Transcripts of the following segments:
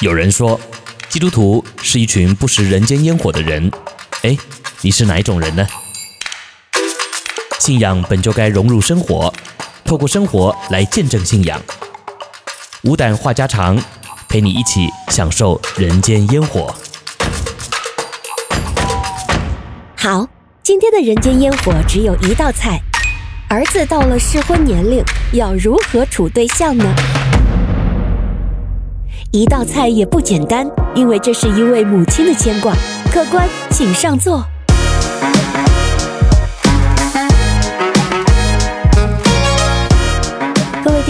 有人说，基督徒是一群不食人间烟火的人。哎，你是哪一种人呢？信仰本就该融入生活，透过生活来见证信仰。无胆话家常，陪你一起享受人间烟火。好，今天的人间烟火只有一道菜：儿子到了适婚年龄，要如何处对象呢？一道菜也不简单，因为这是一位母亲的牵挂。客官，请上座。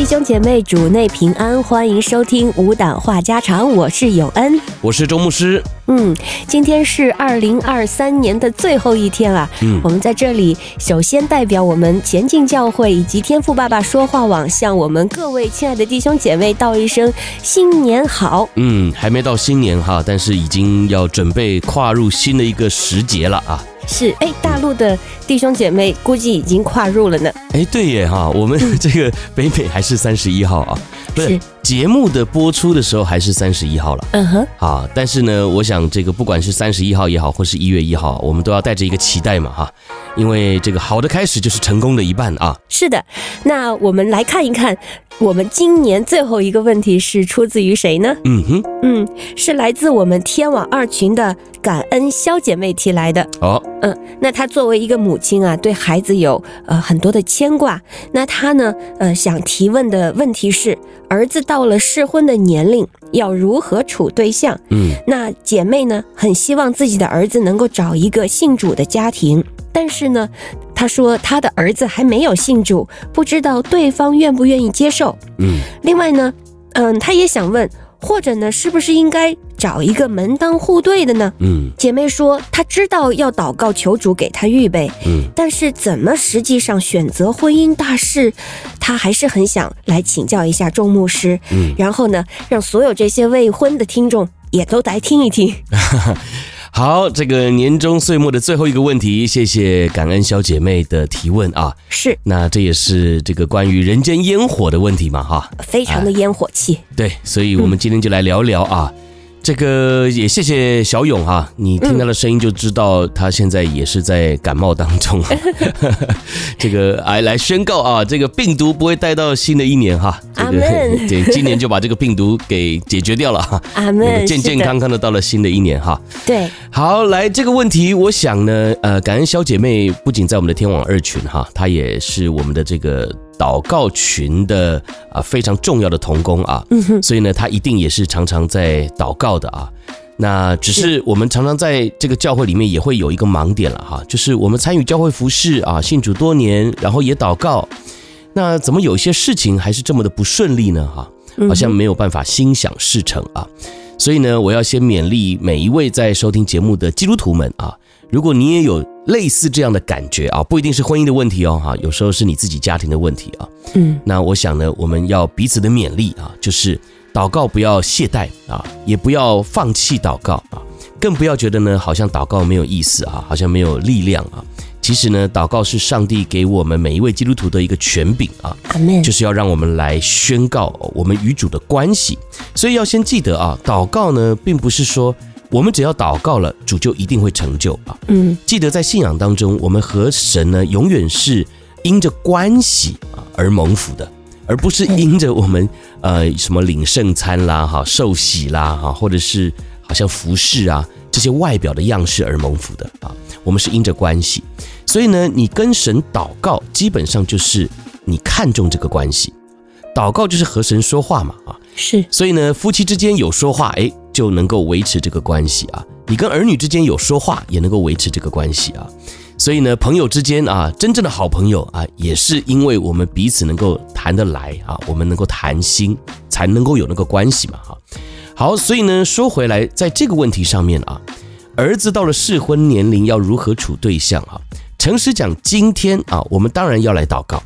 弟兄姐妹，主内平安，欢迎收听无胆话家常，我是永恩，我是周牧师。嗯，今天是二零二三年的最后一天啊。嗯，我们在这里首先代表我们前进教会以及天赋爸爸说话网，向我们各位亲爱的弟兄姐妹道一声新年好。嗯，还没到新年哈，但是已经要准备跨入新的一个时节了啊。是，哎，大陆的弟兄姐妹估计已经跨入了呢。哎，对耶哈，我们这个北美还是三十一号啊。不是。节目的播出的时候还是三十一号了，嗯哼，啊，但是呢，我想这个不管是三十一号也好，或是一月一号，我们都要带着一个期待嘛，哈，因为这个好的开始就是成功的一半啊。是的，那我们来看一看，我们今年最后一个问题是出自于谁呢？嗯哼，嗯，是来自我们天网二群的感恩肖姐妹提来的。哦，嗯，那她作为一个母亲啊，对孩子有呃很多的牵挂，那她呢，呃，想提问的问题是，儿子到。到了适婚的年龄，要如何处对象？嗯，那姐妹呢，很希望自己的儿子能够找一个信主的家庭，但是呢，她说她的儿子还没有信主，不知道对方愿不愿意接受。嗯，另外呢，嗯，她也想问。或者呢，是不是应该找一个门当户对的呢？嗯，姐妹说她知道要祷告求主给她预备，嗯，但是怎么实际上选择婚姻大事，她还是很想来请教一下众牧师，嗯，然后呢，让所有这些未婚的听众也都来听一听。好，这个年终岁末的最后一个问题，谢谢感恩小姐妹的提问啊。是，那这也是这个关于人间烟火的问题嘛，哈，非常的烟火气。对，所以我们今天就来聊聊啊。嗯这个也谢谢小勇哈，你听他的声音就知道他现在也是在感冒当中。啊 这个来来宣告啊，这个病毒不会带到新的一年哈。这个 对，今年就把这个病毒给解决掉了哈。阿门。健健康康的到了新的一年哈。对。好，来这个问题，我想呢，呃，感恩小姐妹不仅在我们的天网二群哈，她也是我们的这个。祷告群的啊，非常重要的童工啊，所以呢，他一定也是常常在祷告的啊。那只是我们常常在这个教会里面也会有一个盲点了哈，就是我们参与教会服事啊，信主多年，然后也祷告，那怎么有些事情还是这么的不顺利呢？哈，好像没有办法心想事成啊。所以呢，我要先勉励每一位在收听节目的基督徒们啊。如果你也有类似这样的感觉啊，不一定是婚姻的问题哦，哈，有时候是你自己家庭的问题啊。嗯，那我想呢，我们要彼此的勉励啊，就是祷告不要懈怠啊，也不要放弃祷告啊，更不要觉得呢，好像祷告没有意思啊，好像没有力量啊。其实呢，祷告是上帝给我们每一位基督徒的一个权柄啊，就是要让我们来宣告我们与主的关系。所以要先记得啊，祷告呢，并不是说。我们只要祷告了，主就一定会成就啊！嗯，记得在信仰当中，我们和神呢，永远是因着关系啊而蒙福的，而不是因着我们呃什么领圣餐啦、哈受洗啦、哈或者是好像服饰啊这些外表的样式而蒙福的啊。我们是因着关系，所以呢，你跟神祷告，基本上就是你看重这个关系。祷告就是和神说话嘛，啊，是。所以呢，夫妻之间有说话，哎。就能够维持这个关系啊，你跟儿女之间有说话，也能够维持这个关系啊。所以呢，朋友之间啊，真正的好朋友啊，也是因为我们彼此能够谈得来啊，我们能够谈心，才能够有那个关系嘛。哈，好，所以呢，说回来，在这个问题上面啊，儿子到了适婚年龄，要如何处对象啊？诚实讲，今天啊，我们当然要来祷告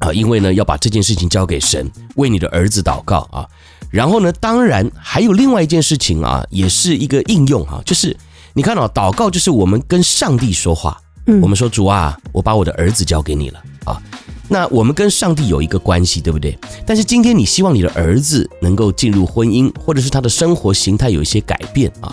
啊，因为呢，要把这件事情交给神，为你的儿子祷告啊。然后呢，当然还有另外一件事情啊，也是一个应用哈，就是你看到祷告就是我们跟上帝说话，嗯，我们说主啊，我把我的儿子交给你了啊，那我们跟上帝有一个关系，对不对？但是今天你希望你的儿子能够进入婚姻，或者是他的生活形态有一些改变啊，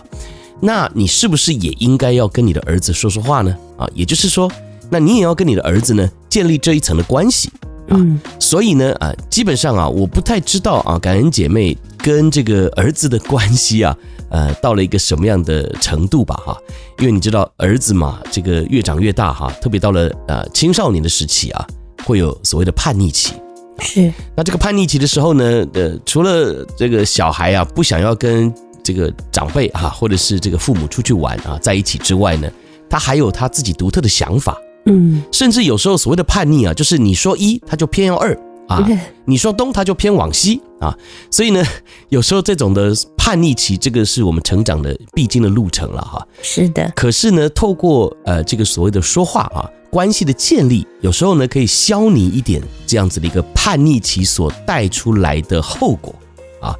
那你是不是也应该要跟你的儿子说说话呢？啊，也就是说，那你也要跟你的儿子呢建立这一层的关系啊。所以呢，啊，基本上啊，我不太知道啊，感恩姐妹跟这个儿子的关系啊，呃，到了一个什么样的程度吧？哈，因为你知道儿子嘛，这个越长越大哈，特别到了呃青少年的时期啊。会有所谓的叛逆期，是。那这个叛逆期的时候呢，呃，除了这个小孩啊不想要跟这个长辈啊，或者是这个父母出去玩啊在一起之外呢，他还有他自己独特的想法，嗯，甚至有时候所谓的叛逆啊，就是你说一，他就偏要二啊，你说东，他就偏往西啊，所以呢，有时候这种的叛逆期，这个是我们成长的必经的路程了哈。是的。可是呢，透过呃这个所谓的说话啊。关系的建立，有时候呢可以消弭一点这样子的一个叛逆期所带出来的后果啊，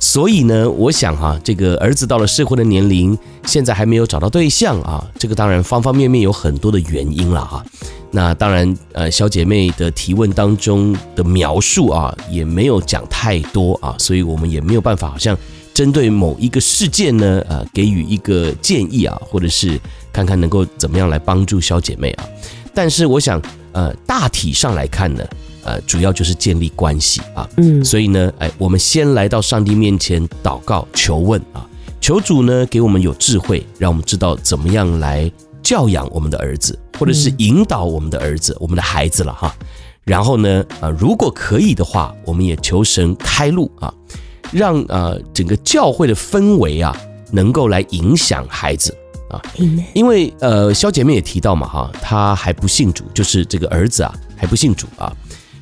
所以呢，我想哈、这个儿子到了适婚的年龄，现在还没有找到对象啊，这个当然方方面面有很多的原因了哈、那当然，呃，小姐妹的提问当中的描述啊，也没有讲太多啊，所以我们也没有办法好像针对某一个事件呢，呃，给予一个建议啊，或者是。看看能够怎么样来帮助小姐妹啊？但是我想，呃，大体上来看呢，呃，主要就是建立关系啊。嗯，所以呢，哎，我们先来到上帝面前祷告求问啊，求主呢给我们有智慧，让我们知道怎么样来教养我们的儿子，或者是引导我们的儿子、我们的孩子了哈。然后呢，啊，如果可以的话，我们也求神开路啊，让呃整个教会的氛围啊，能够来影响孩子。啊，因为呃，肖姐妹也提到嘛，哈，她还不信主，就是这个儿子啊还不信主啊。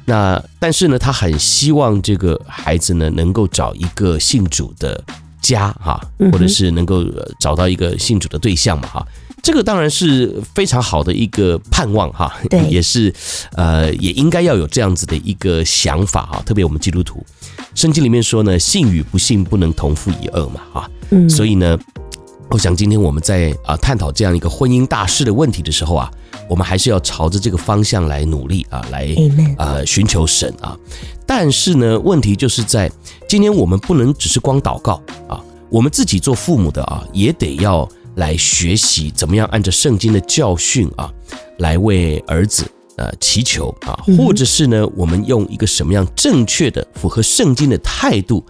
那但是呢，他很希望这个孩子呢能够找一个信主的家哈，或者是能够找到一个信主的对象嘛，哈。这个当然是非常好的一个盼望哈，对，也是呃也应该要有这样子的一个想法哈。特别我们基督徒，圣经里面说呢，信与不信不能同父一轭嘛，哈，嗯，所以呢。我想今天我们在啊探讨这样一个婚姻大事的问题的时候啊，我们还是要朝着这个方向来努力啊，来啊寻求神啊。但是呢，问题就是在今天我们不能只是光祷告啊，我们自己做父母的啊，也得要来学习怎么样按照圣经的教训啊，来为儿子呃祈求啊，或者是呢，我们用一个什么样正确的、符合圣经的态度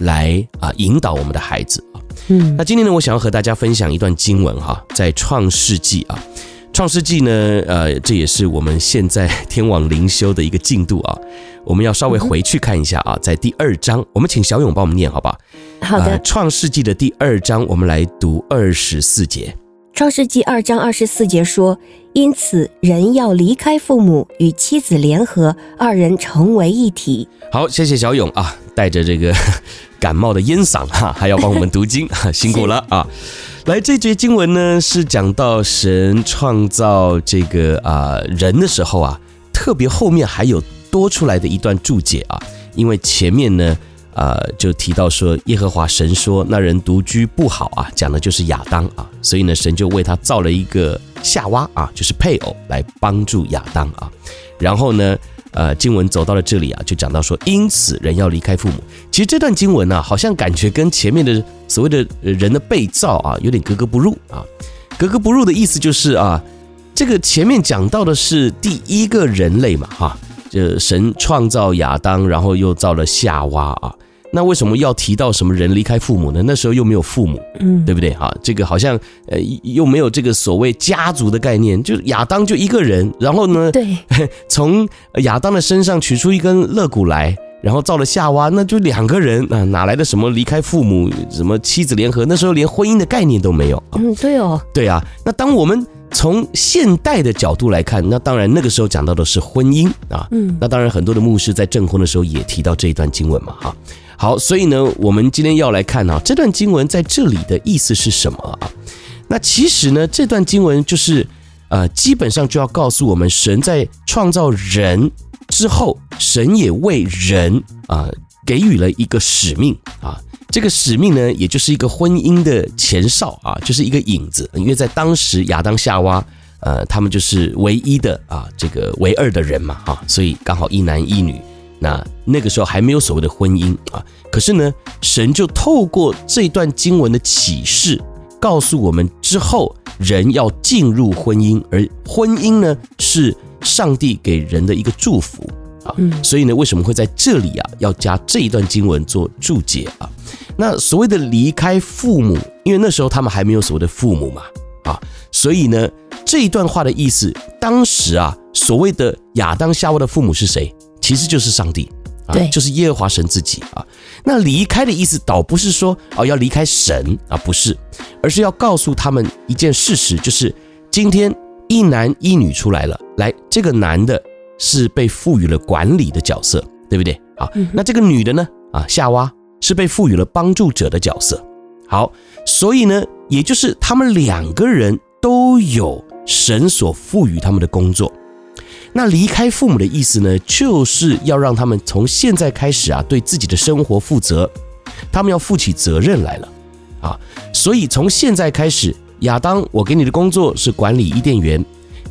来啊引导我们的孩子。嗯，那今天呢，我想要和大家分享一段经文哈，在创世纪啊，创世纪呢，呃，这也是我们现在天网灵修的一个进度啊，我们要稍微回去看一下啊，在第二章，我们请小勇帮我们念好不好？好的，呃，创世纪的第二章，我们来读二十四节。创世纪二章二十四节说：“因此人要离开父母，与妻子联合，二人成为一体。”好，谢谢小勇啊，带着这个。感冒的烟嗓哈，还要帮我们读经，辛苦了啊！来，这节经文呢是讲到神创造这个啊人的时候啊，特别后面还有多出来的一段注解啊，因为前面呢呃就提到说耶和华神说那人独居不好啊，讲的就是亚当啊，所以呢神就为他造了一个夏娃啊，就是配偶来帮助亚当啊，然后呢。呃，经文走到了这里啊，就讲到说，因此人要离开父母。其实这段经文呢、好像感觉跟前面的所谓的人的被造啊，有点格格不入啊。格格不入的意思就是啊，这个前面讲到的是第一个人类嘛，哈，就神创造亚当，然后又造了夏娃啊。那为什么要提到什么人离开父母呢？那时候又没有父母，嗯，对不对？哈，这个好像呃又没有这个所谓家族的概念，就是亚当就一个人，然后呢，对，从亚当的身上取出一根肋骨来，然后造了夏娃，那就两个人啊，哪来的什么离开父母，什么妻子联合？那时候连婚姻的概念都没有。嗯，对哦，对啊。那当我们从现代的角度来看，那当然那个时候讲到的是婚姻啊，嗯，那当然很多的牧师在证婚的时候也提到这一段经文嘛，哈。好，所以呢，我们今天要来看啊，这段经文在这里的意思是什么啊？那其实呢，这段经文就是，呃，基本上就要告诉我们，神在创造人之后，神也为人啊给予了一个使命啊。这个使命呢，也就是一个婚姻的前哨啊，就是一个影子，因为在当时亚当夏娃呃，他们就是唯一的啊，这个唯二的人嘛，哈，所以刚好一男一女。那那个时候还没有所谓的婚姻啊，可是呢，神就透过这段经文的启示，告诉我们之后人要进入婚姻，而婚姻呢是上帝给人的一个祝福啊。所以呢，为什么会在这里啊要加这一段经文做注解啊？那所谓的离开父母，因为那时候他们还没有所谓的父母嘛啊，所以呢这一段话的意思，当时啊所谓的亚当夏娃的父母是谁？其实就是上帝啊，就是耶和华神自己啊。那离开的意思倒不是说哦要离开神啊，不是，而是要告诉他们一件事实，就是今天一男一女出来了。来，这个男的是被赋予了管理的角色，对不对？好，那这个女的呢？啊，夏娃是被赋予了帮助者的角色。好，所以呢，也就是他们两个人都有神所赋予他们的工作。那离开父母的意思呢，就是要让他们从现在开始啊，对自己的生活负责，他们要负起责任来了啊。所以从现在开始，亚当，我给你的工作是管理伊甸园；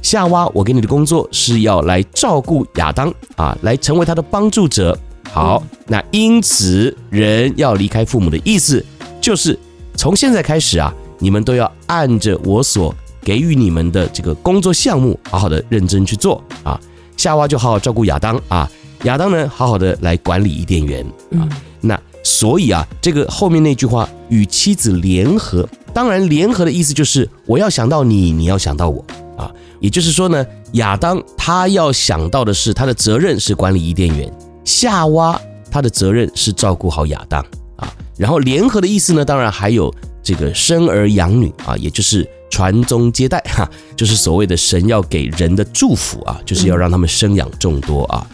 夏娃，我给你的工作是要来照顾亚当啊，来成为他的帮助者。好，那因此人要离开父母的意思，就是从现在开始啊，你们都要按着我所。给予你们的这个工作项目，好好的认真去做啊。夏娃就好好照顾亚当啊，亚当呢，好好的来管理伊甸园啊。那所以啊，这个后面那句话与妻子联合，当然联合的意思就是我要想到你，你要想到我啊。也就是说呢，亚当他要想到的是他的责任是管理伊甸园，夏娃他的责任是照顾好亚当啊。然后联合的意思呢，当然还有这个生儿养女啊，也就是。传宗接代哈，就是所谓的神要给人的祝福啊，就是要让他们生养众多啊。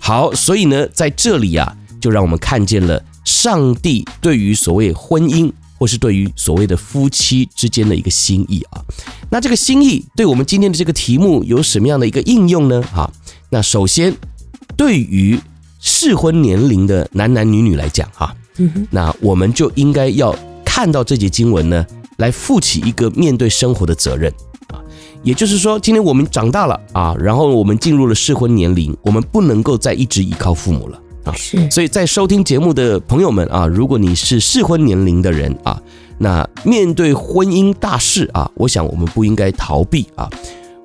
好，所以呢，在这里啊，就让我们看见了上帝对于所谓婚姻，或是对于所谓的夫妻之间的一个心意啊。那这个心意对我们今天的这个题目有什么样的一个应用呢？哈，那首先对于适婚年龄的男男女女来讲哈，那我们就应该要看到这节经文呢。来负起一个面对生活的责任啊，也就是说，今天我们长大了啊，然后我们进入了适婚年龄，我们不能够再一直依靠父母了啊。是，所以在收听节目的朋友们啊，如果你是适婚年龄的人啊，那面对婚姻大事啊，我想我们不应该逃避啊，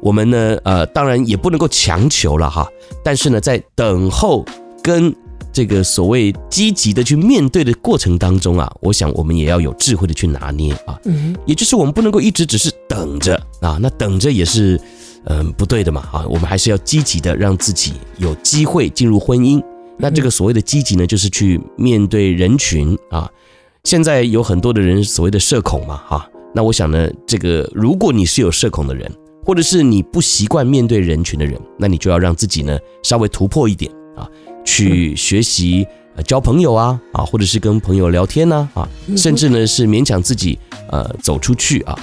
我们呢，呃，当然也不能够强求了哈，但是呢，在等候跟。这个所谓积极的去面对的过程当中啊，我想我们也要有智慧的去拿捏啊，嗯，也就是我们不能够一直只是等着啊，那等着也是嗯不对的嘛啊，我们还是要积极的让自己有机会进入婚姻。那这个所谓的积极呢，就是去面对人群啊。现在有很多的人所谓的社恐嘛哈，那我想呢，这个如果你是有社恐的人，或者是你不习惯面对人群的人，那你就要让自己呢稍微突破一点啊。去学习呃交朋友啊啊，或者是跟朋友聊天呐啊，甚至呢是勉强自己呃走出去啊。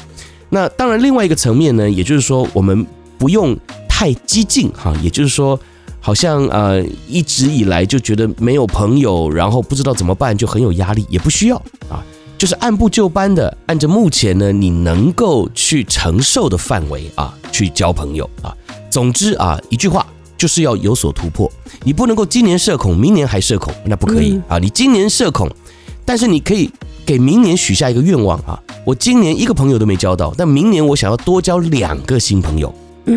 那当然另外一个层面呢，也就是说我们不用太激进哈，也就是说好像呃一直以来就觉得没有朋友，然后不知道怎么办，就很有压力，也不需要啊，就是按部就班的按着目前呢你能够去承受的范围啊去交朋友啊。总之啊一句话。就是要有所突破，你不能够今年社恐，明年还社恐，那不可以啊！你今年社恐，但是你可以给明年许下一个愿望啊！我今年一个朋友都没交到，但明年我想要多交两个新朋友，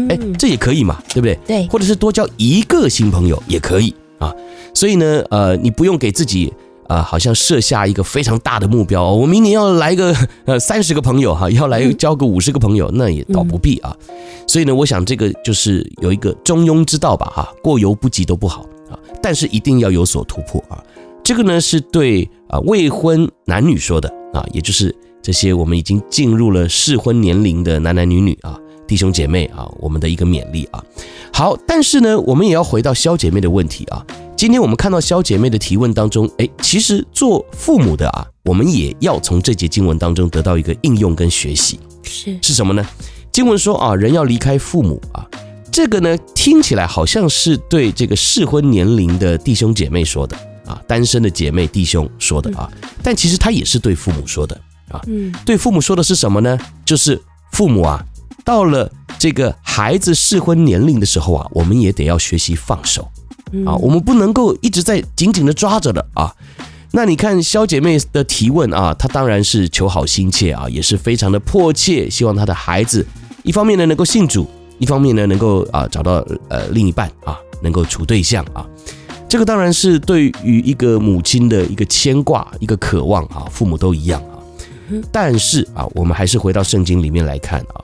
哎，这也可以嘛，对不对？对，或者是多交一个新朋友也可以啊！所以呢，呃，你不用给自己。啊，好像设下一个非常大的目标，我明年要来个 呃三十个朋友哈，要来交个五十个朋友，那也倒不必啊。所以呢，我想这个就是有一个中庸之道吧哈，过犹不及都不好啊，但是一定要有所突破啊。这个呢是对啊未婚男女说的啊，也就是这些我们已经进入了适婚年龄的男男女女啊，弟兄姐妹啊，我们的一个勉励啊。好，但是呢，我们也要回到肖姐妹的问题啊。今天我们看到肖姐妹的提问当中，哎，其实做父母的啊，我们也要从这节经文当中得到一个应用跟学习，是。是什么呢？经文说啊，人要离开父母啊，这个呢听起来好像是对这个适婚年龄的弟兄姐妹说的啊，单身的姐妹弟兄说的啊，但其实他也是对父母说的啊，嗯，对父母说的是什么呢？就是父母啊，到了这个孩子适婚年龄的时候啊，我们也得要学习放手啊，我们不能够一直在紧紧的抓着的啊。那你看肖姐妹的提问啊，她当然是求好心切啊，也是非常的迫切，希望她的孩子一方面呢能够信主，一方面呢能够啊找到呃另一半啊，能够处对象啊。这个当然是对于一个母亲的一个牵挂、一个渴望啊，父母都一样啊。但是啊，我们还是回到圣经里面来看啊，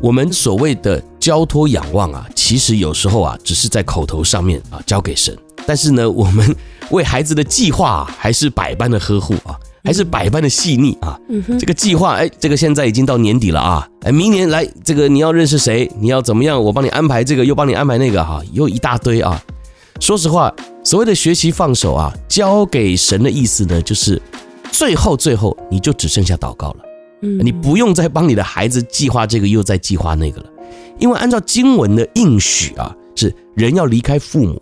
我们所谓的交托仰望啊，其实有时候啊，只是在口头上面啊交给神，但是呢，我们为孩子的计划啊，还是百般的呵护啊，还是百般的细腻啊。这个计划，哎，这个现在已经到年底了啊，哎，明年来这个你要认识谁，你要怎么样，我帮你安排这个，又帮你安排那个哈，又一大堆啊。说实话。所谓的学习放手啊，交给神的意思呢，就是最后最后你就只剩下祷告了。嗯，你不用再帮你的孩子计划这个又再计划那个了，因为按照经文的应许啊，是人要离开父母，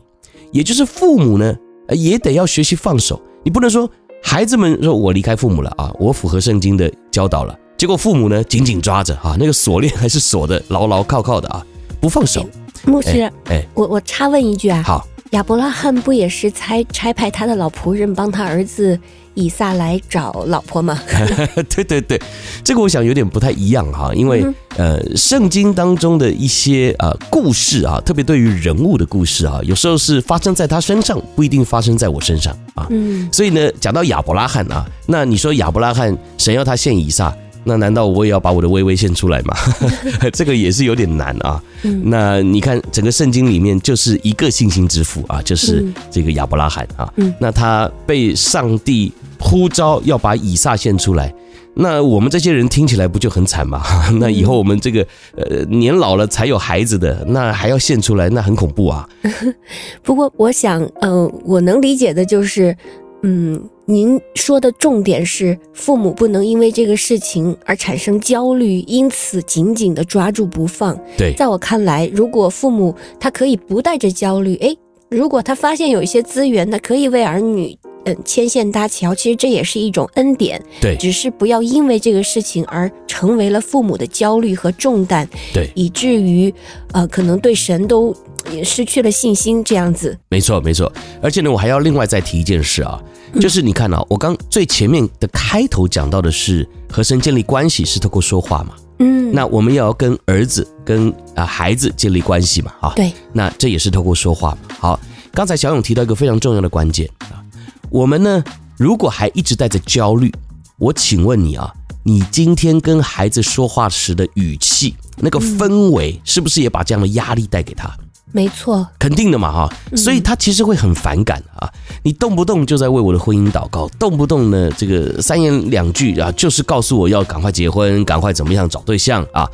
也就是父母呢也得要学习放手。你不能说孩子们说我离开父母了啊，我符合圣经的教导了，结果父母呢紧紧抓着啊，那个锁链还是锁的牢牢靠靠的啊，不放手。牧师，哎，哎我我插问一句啊，好。亚伯拉罕不也是差差派他的老仆人帮他儿子以撒来找老婆吗？对对对，这个我想有点不太一样哈，因为呃，圣经当中的一些呃故事啊，特别对于人物的故事啊，有时候是发生在他身上，不一定发生在我身上啊。嗯，所以呢，讲到亚伯拉罕啊，那你说亚伯拉罕神要他献以撒。那难道我也要把我的微微献出来吗？这个也是有点难啊。那你看整个圣经里面就是一个信心之父啊，就是这个亚伯拉罕啊。那他被上帝呼召要把以撒献出来，那我们这些人听起来不就很惨吗？那以后我们这个呃年老了才有孩子的，那还要献出来，那很恐怖啊。不过我想，嗯，我能理解的就是。嗯，您说的重点是父母不能因为这个事情而产生焦虑，因此紧紧的抓住不放。对，在我看来，如果父母他可以不带着焦虑，诶，如果他发现有一些资源，他可以为儿女嗯牵线搭桥，其实这也是一种恩典。对，只是不要因为这个事情而成为了父母的焦虑和重担。对，以至于呃可能对神都也失去了信心，这样子。没错，没错。而且呢，我还要另外再提一件事啊。就是你看啊，我刚最前面的开头讲到的是和神建立关系是透过说话嘛，嗯，那我们要跟儿子跟啊孩子建立关系嘛，啊，对，那这也是透过说话嘛。好，刚才小勇提到一个非常重要的关键啊，我们呢如果还一直带着焦虑，我请问你啊，你今天跟孩子说话时的语气，那个氛围，是不是也把这样的压力带给他？没错，肯定的嘛哈，所以他其实会很反感啊。你动不动就在为我的婚姻祷告，动不动呢这个三言两句啊，就是告诉我要赶快结婚，赶快怎么样找对象啊。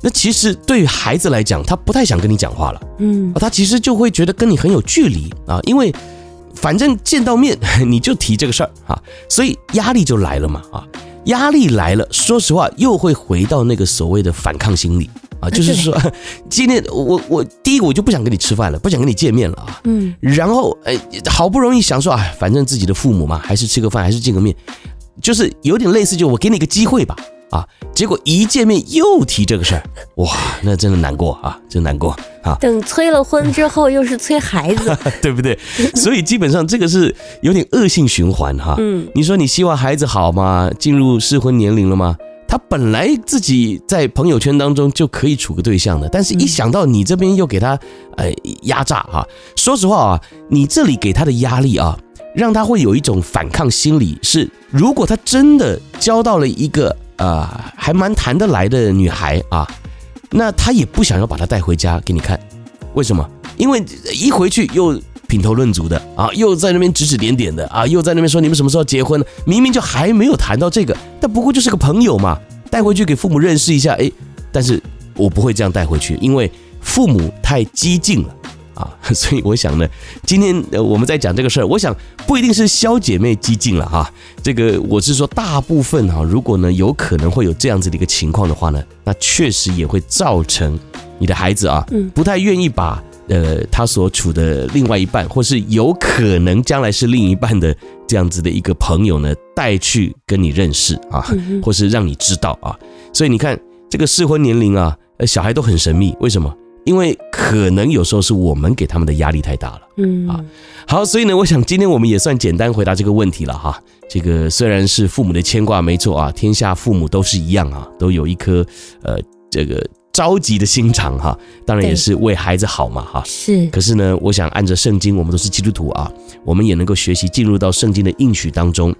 那其实对于孩子来讲，他不太想跟你讲话了，嗯，他其实就会觉得跟你很有距离啊，因为反正见到面 你就提这个事儿啊，所以压力就来了嘛啊，压力来了，说实话又会回到那个所谓的反抗心理。啊，就是说，今天我我第一个我就不想跟你吃饭了，不想跟你见面了啊。嗯，然后哎，好不容易想说，哎，反正自己的父母嘛，还是吃个饭，还是见个面，就是有点类似，就我给你个机会吧。啊，结果一见面又提这个事儿，哇，那真的难过啊，真难过啊。等催了婚之后，又是催孩子，对不对？所以基本上这个是有点恶性循环哈。嗯，你说你希望孩子好吗？进入适婚年龄了吗？他本来自己在朋友圈当中就可以处个对象的，但是一想到你这边又给他呃压榨啊，说实话啊，你这里给他的压力啊，让他会有一种反抗心理。是如果他真的交到了一个呃还蛮谈得来的女孩啊，那他也不想要把她带回家给你看，为什么？因为一回去又。品头论足的啊，又在那边指指点点的啊，又在那边说你们什么时候结婚？明明就还没有谈到这个，但不过就是个朋友嘛，带回去给父母认识一下。哎，但是我不会这样带回去，因为父母太激进了啊。所以我想呢，今天呃我们在讲这个事儿，我想不一定是肖姐妹激进了哈。这个我是说大部分哈，如果呢有可能会有这样子的一个情况的话呢，那确实也会造成你的孩子啊，不太愿意把。呃，他所处的另外一半，或是有可能将来是另一半的这样子的一个朋友呢，带去跟你认识啊，或是让你知道啊。所以你看，这个适婚年龄啊，呃，小孩都很神秘，为什么？因为可能有时候是我们给他们的压力太大了。嗯啊，好，所以呢，我想今天我们也算简单回答这个问题了哈。这个虽然是父母的牵挂，没错啊，天下父母都是一样啊，都有一颗呃这个着急的心肠哈。当然也是为孩子好嘛哈。是。可是呢，我想按着圣经，我们都是基督徒啊，我们也能够学习进入到圣经的应许当中。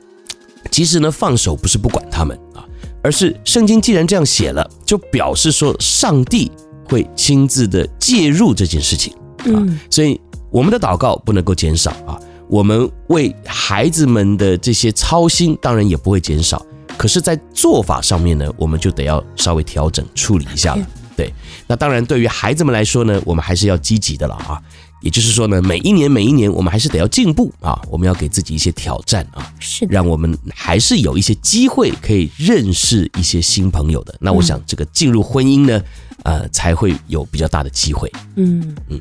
其实呢，放手不是不管他们啊，而是圣经既然这样写了，就表示说上帝会亲自的介入这件事情啊。所以我们的祷告不能够减少啊。我们为孩子们的这些操心，当然也不会减少。可是，在做法上面呢，我们就得要稍微调整处理一下了。对，那当然，对于孩子们来说呢，我们还是要积极的了啊。也就是说呢，每一年每一年，我们还是得要进步啊。我们要给自己一些挑战啊，是的，让我们还是有一些机会可以认识一些新朋友的。那我想，这个进入婚姻呢，呃，才会有比较大的机会。嗯嗯。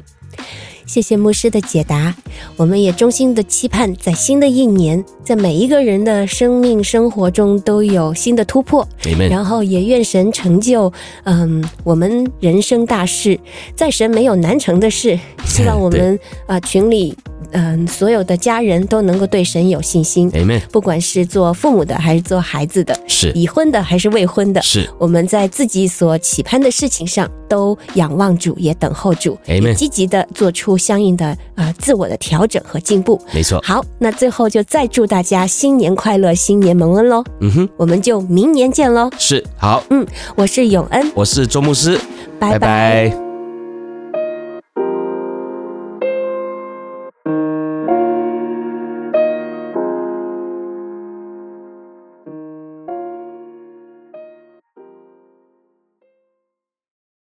谢谢牧师的解答，我们也衷心的期盼，在新的一年，在每一个人的生命生活中都有新的突破。Amen。然后也愿神成就，嗯，我们人生大事，在神没有难成的事。希望我们啊、呃、群里。嗯，所有的家人都能够对神有信心。Amen。不管是做父母的还是做孩子的，是已婚的还是未婚的，是我们在自己所期盼的事情上都仰望主，也等候主，Amen。积极的做出相应的啊、呃、自我的调整和进步。没错。好，那最后就再祝大家新年快乐，新年蒙恩喽。嗯哼，我们就明年见喽。是，好。嗯，我是永恩，我是周牧师，拜拜。拜拜。